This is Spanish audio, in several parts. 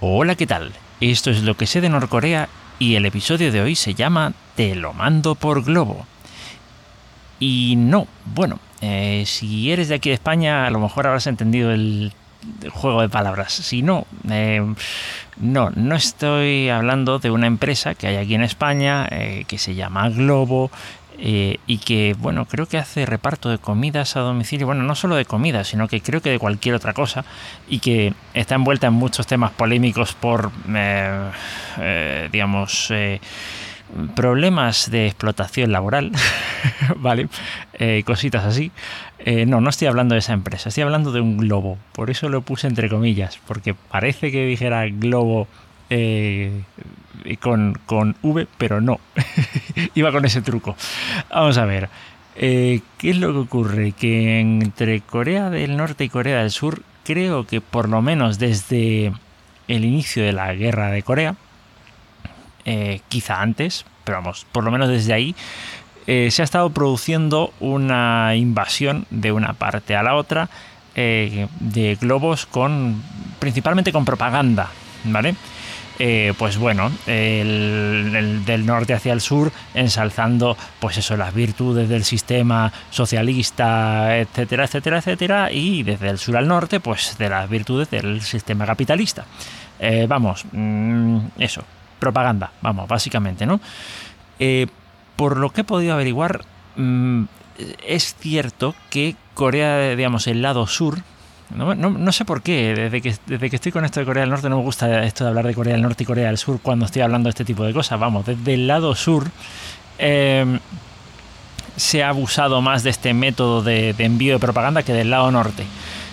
Hola, ¿qué tal? Esto es lo que sé de Norcorea y el episodio de hoy se llama Te lo mando por globo. Y no, bueno, eh, si eres de aquí de España, a lo mejor habrás entendido el, juego de palabras. Si no, eh, no, no estoy hablando de una empresa que hay aquí en España eh, que se llama Globo. Y que, bueno, creo que hace reparto de comidas a domicilio, bueno, no solo de comida, sino que creo que de cualquier otra cosa, y que está envuelta en muchos temas polémicos por, digamos, problemas de explotación laboral, ¿vale? Eh, cositas así. Eh, no, no estoy hablando de esa empresa, estoy hablando de un globo. Por eso lo puse entre comillas, porque parece que dijera globo eh, con, con, V, pero no. Iba con ese truco. Vamos a ver. ¿Qué es lo que ocurre? Que entre Corea del Norte y Corea del Sur, creo que por lo menos desde el inicio de la guerra de Corea, eh, quizá antes, pero vamos, por lo menos desde ahí, eh, se ha estado produciendo una invasión de una parte a la otra eh, de globos con principalmente con propaganda, ¿vale? Pues bueno, el, del norte hacia el sur, ensalzando, pues eso, las virtudes del sistema socialista, etcétera, etcétera, etcétera, y desde el sur al norte, pues de las virtudes del sistema capitalista. vamos, mm, eso, propaganda, vamos, básicamente, ¿no? Eh, por lo que he podido averiguar, mm, es cierto que Corea, digamos, el lado sur, no, sé por qué, desde que, desde que estoy con esto de Corea del Norte no me gusta esto de hablar de Corea del Norte y Corea del Sur cuando estoy hablando de este tipo de cosas, vamos, desde el lado sur em, se ha abusado más de este método de envío de propaganda que del lado norte.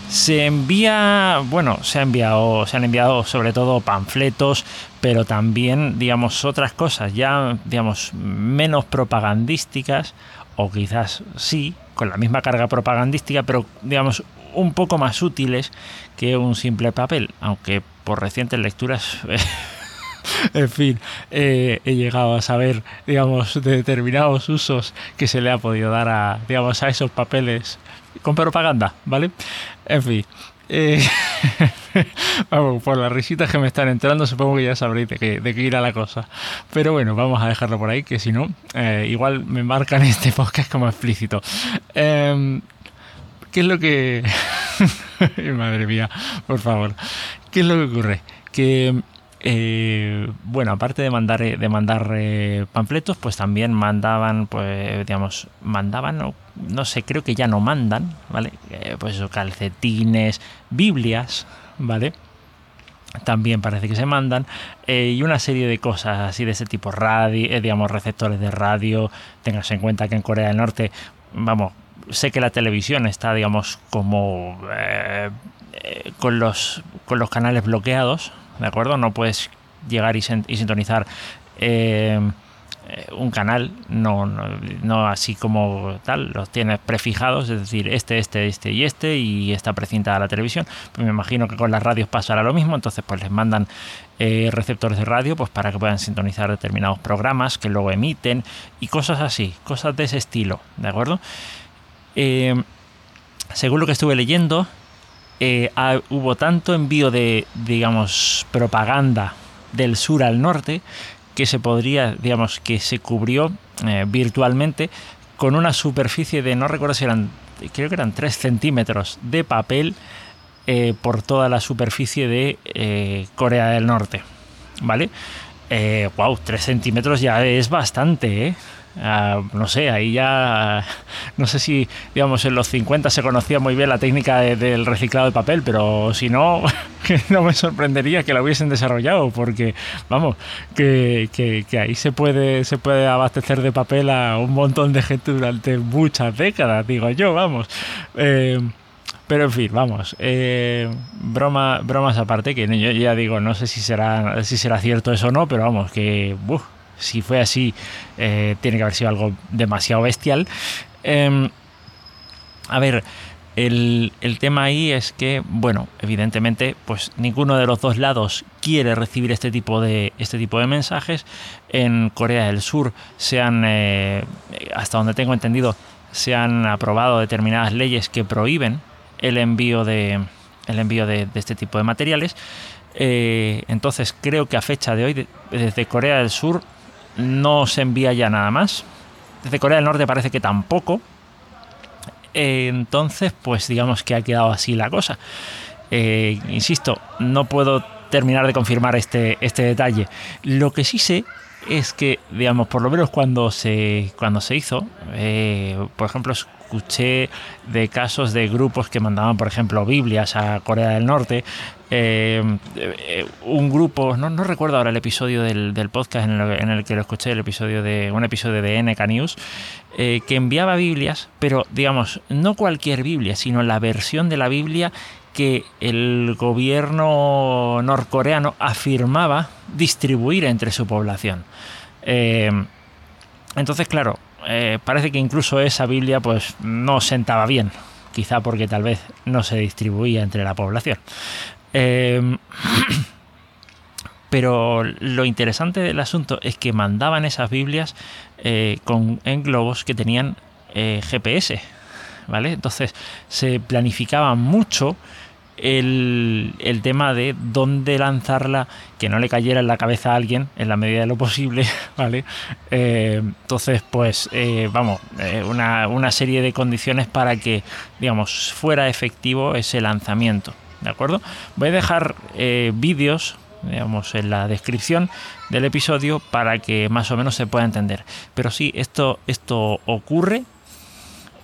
Se envía, bueno, se ha enviado, se han enviado sobre todo panfletos, pero también, digamos, otras cosas ya, digamos, menos propagandísticas, o quizás sí, con la misma carga propagandística, pero digamos, un poco más útiles que un simple papel, aunque por recientes lecturas en fin, eh, he llegado a saber, digamos, de determinados usos que se le ha podido dar a, digamos, a esos papeles con propaganda, ¿vale? En fin. Eh, vamos, por las risitas que me están entrando, supongo que ya sabréis de qué, de qué irá la cosa. Pero bueno, vamos a dejarlo por ahí, que si no, eh, igual me marcan este podcast como explícito. ¿Qué es lo que... Madre mía, por favor. ¿Qué es lo que ocurre? Que eh, bueno, aparte de mandar, eh, de mandar eh, panfletos, pues también mandaban, pues, digamos, mandaban, no, no sé, creo que ya no mandan, ¿vale? pues calcetines, Biblias, ¿vale? También parece que se mandan y una serie de cosas así de ese tipo, radio, digamos, receptores de radio. Tengas en cuenta que en Corea del Norte, vamos, sé que la televisión está, digamos, como con los con los canales bloqueados, ¿de acuerdo? No puedes llegar y, sintonizar eh, un canal, no, no, así como tal, los tienes prefijados, es decir, este, este, este y este, y está precintada la televisión. Pues me imagino que con las radios pasará lo mismo, entonces pues les mandan eh, receptores de radio pues para que puedan sintonizar determinados programas que luego emiten y cosas así, cosas de ese estilo, ¿de acuerdo? Eh, según lo que estuve leyendo, eh, hubo tanto envío de, digamos, propaganda del sur al norte que se podría, digamos, que se cubrió eh, virtualmente con una superficie de, no recuerdo si eran, creo que eran 3 centímetros de papel por toda la superficie de Corea del Norte. ¿Vale? wow, 3 centímetros ya es bastante, ¿eh? Ah, no sé, ahí ya, no sé si, digamos, en los 50 se conocía muy bien la técnica del reciclado de papel, pero si no, no me sorprendería que la hubiesen desarrollado, porque, vamos, que, que, ahí se puede, se puede abastecer de papel a un montón de gente durante muchas décadas, digo yo, vamos. Eh, pero en fin, vamos, eh, broma, bromas aparte, que yo ya digo, no sé si será, si será cierto eso o no, pero vamos, que si fue así, eh, tiene que haber sido algo demasiado bestial. Em, a ver, el, tema ahí es que, bueno, evidentemente, pues ninguno de los dos lados quiere recibir este tipo de, este tipo de mensajes. En Corea del Sur se han, eh, hasta donde tengo entendido, se han aprobado determinadas leyes que prohíben el envío de, el envío de, este tipo de materiales. Eh, entonces creo que a fecha de hoy, desde Corea del Sur, no se envía ya nada más. Desde Corea del Norte parece que tampoco. Eh, entonces, pues digamos que ha quedado así la cosa. Eh, insisto, no puedo terminar de confirmar este, este detalle. Lo que sí sé es que, digamos, por lo menos cuando se, cuando se hizo, por ejemplo, escuché de casos de grupos que mandaban, por ejemplo, Biblias a Corea del Norte. Eh, eh, un grupo, no, recuerdo ahora el episodio del, podcast en el, que lo escuché, el episodio de un episodio de NK News, eh, que enviaba Biblias, pero digamos, no cualquier Biblia, sino la versión de la Biblia que el gobierno norcoreano afirmaba distribuir entre su población. entonces, claro, eh, parece que incluso esa Biblia pues no sentaba bien, quizá porque tal vez no se distribuía entre la población. Em, pero lo interesante del asunto es que mandaban esas Biblias eh, con, en globos que tenían eh, GPS, ¿vale? Entonces se planificaba mucho el, tema de dónde lanzarla, que no le cayera en la cabeza a alguien en la medida de lo posible, ¿vale? Eh, entonces, pues, eh, vamos, eh, una, una, serie de condiciones para que, digamos, fuera efectivo ese lanzamiento, ¿de acuerdo? Voy a dejar vídeos, digamos, en la descripción del episodio para que más o menos se pueda entender. Pero sí, esto, esto ocurre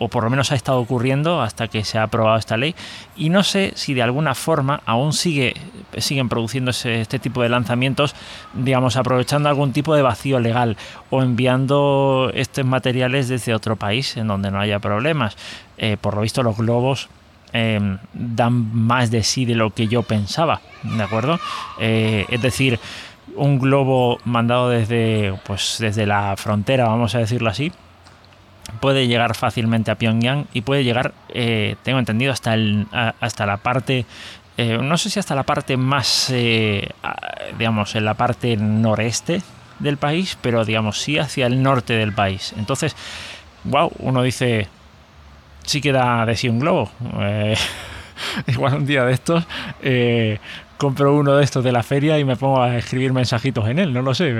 o por lo menos ha estado ocurriendo hasta que se ha aprobado esta ley. Y no sé si de alguna forma aún sigue, siguen produciendo este tipo de lanzamientos, digamos, aprovechando algún tipo de vacío legal o enviando estos materiales desde otro país en donde no haya problemas. Eh, por lo visto, los globos em, dan más de sí de lo que yo pensaba, ¿de acuerdo? Eh, es decir, un globo mandado desde, pues, desde la frontera, vamos a decirlo así, puede llegar fácilmente a Pyongyang y puede llegar, eh, tengo entendido, hasta, el, hasta la parte, eh, no sé si hasta la parte más, eh, digamos, en la parte noreste del país, pero digamos, sí hacia el norte del país. Entonces, wow, uno dice, sí queda de sí un globo. igual un día de estos compro uno de estos de la feria y me pongo a escribir mensajitos en él, no lo sé,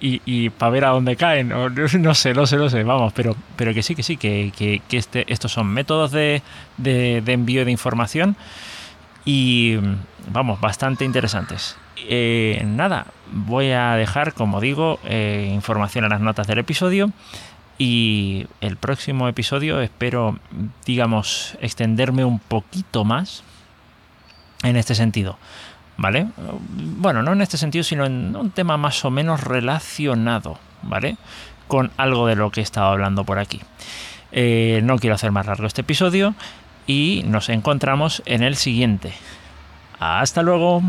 y, para ver a dónde caen, no, sé, no sé, no sé, vamos, pero, pero que sí, que sí, que, que, este, estos son métodos de, de, envío de información y, vamos, bastante interesantes. Eh, nada, voy a dejar, como digo, eh, información en las notas del episodio. Y el próximo episodio espero, digamos, extenderme un poquito más en este sentido. ¿Vale? Bueno, no en este sentido, sino en un tema más o menos relacionado, ¿vale? Con algo de lo que he estado hablando por aquí. Eh, no quiero hacer más largo este episodio y nos encontramos en el siguiente. Hasta luego.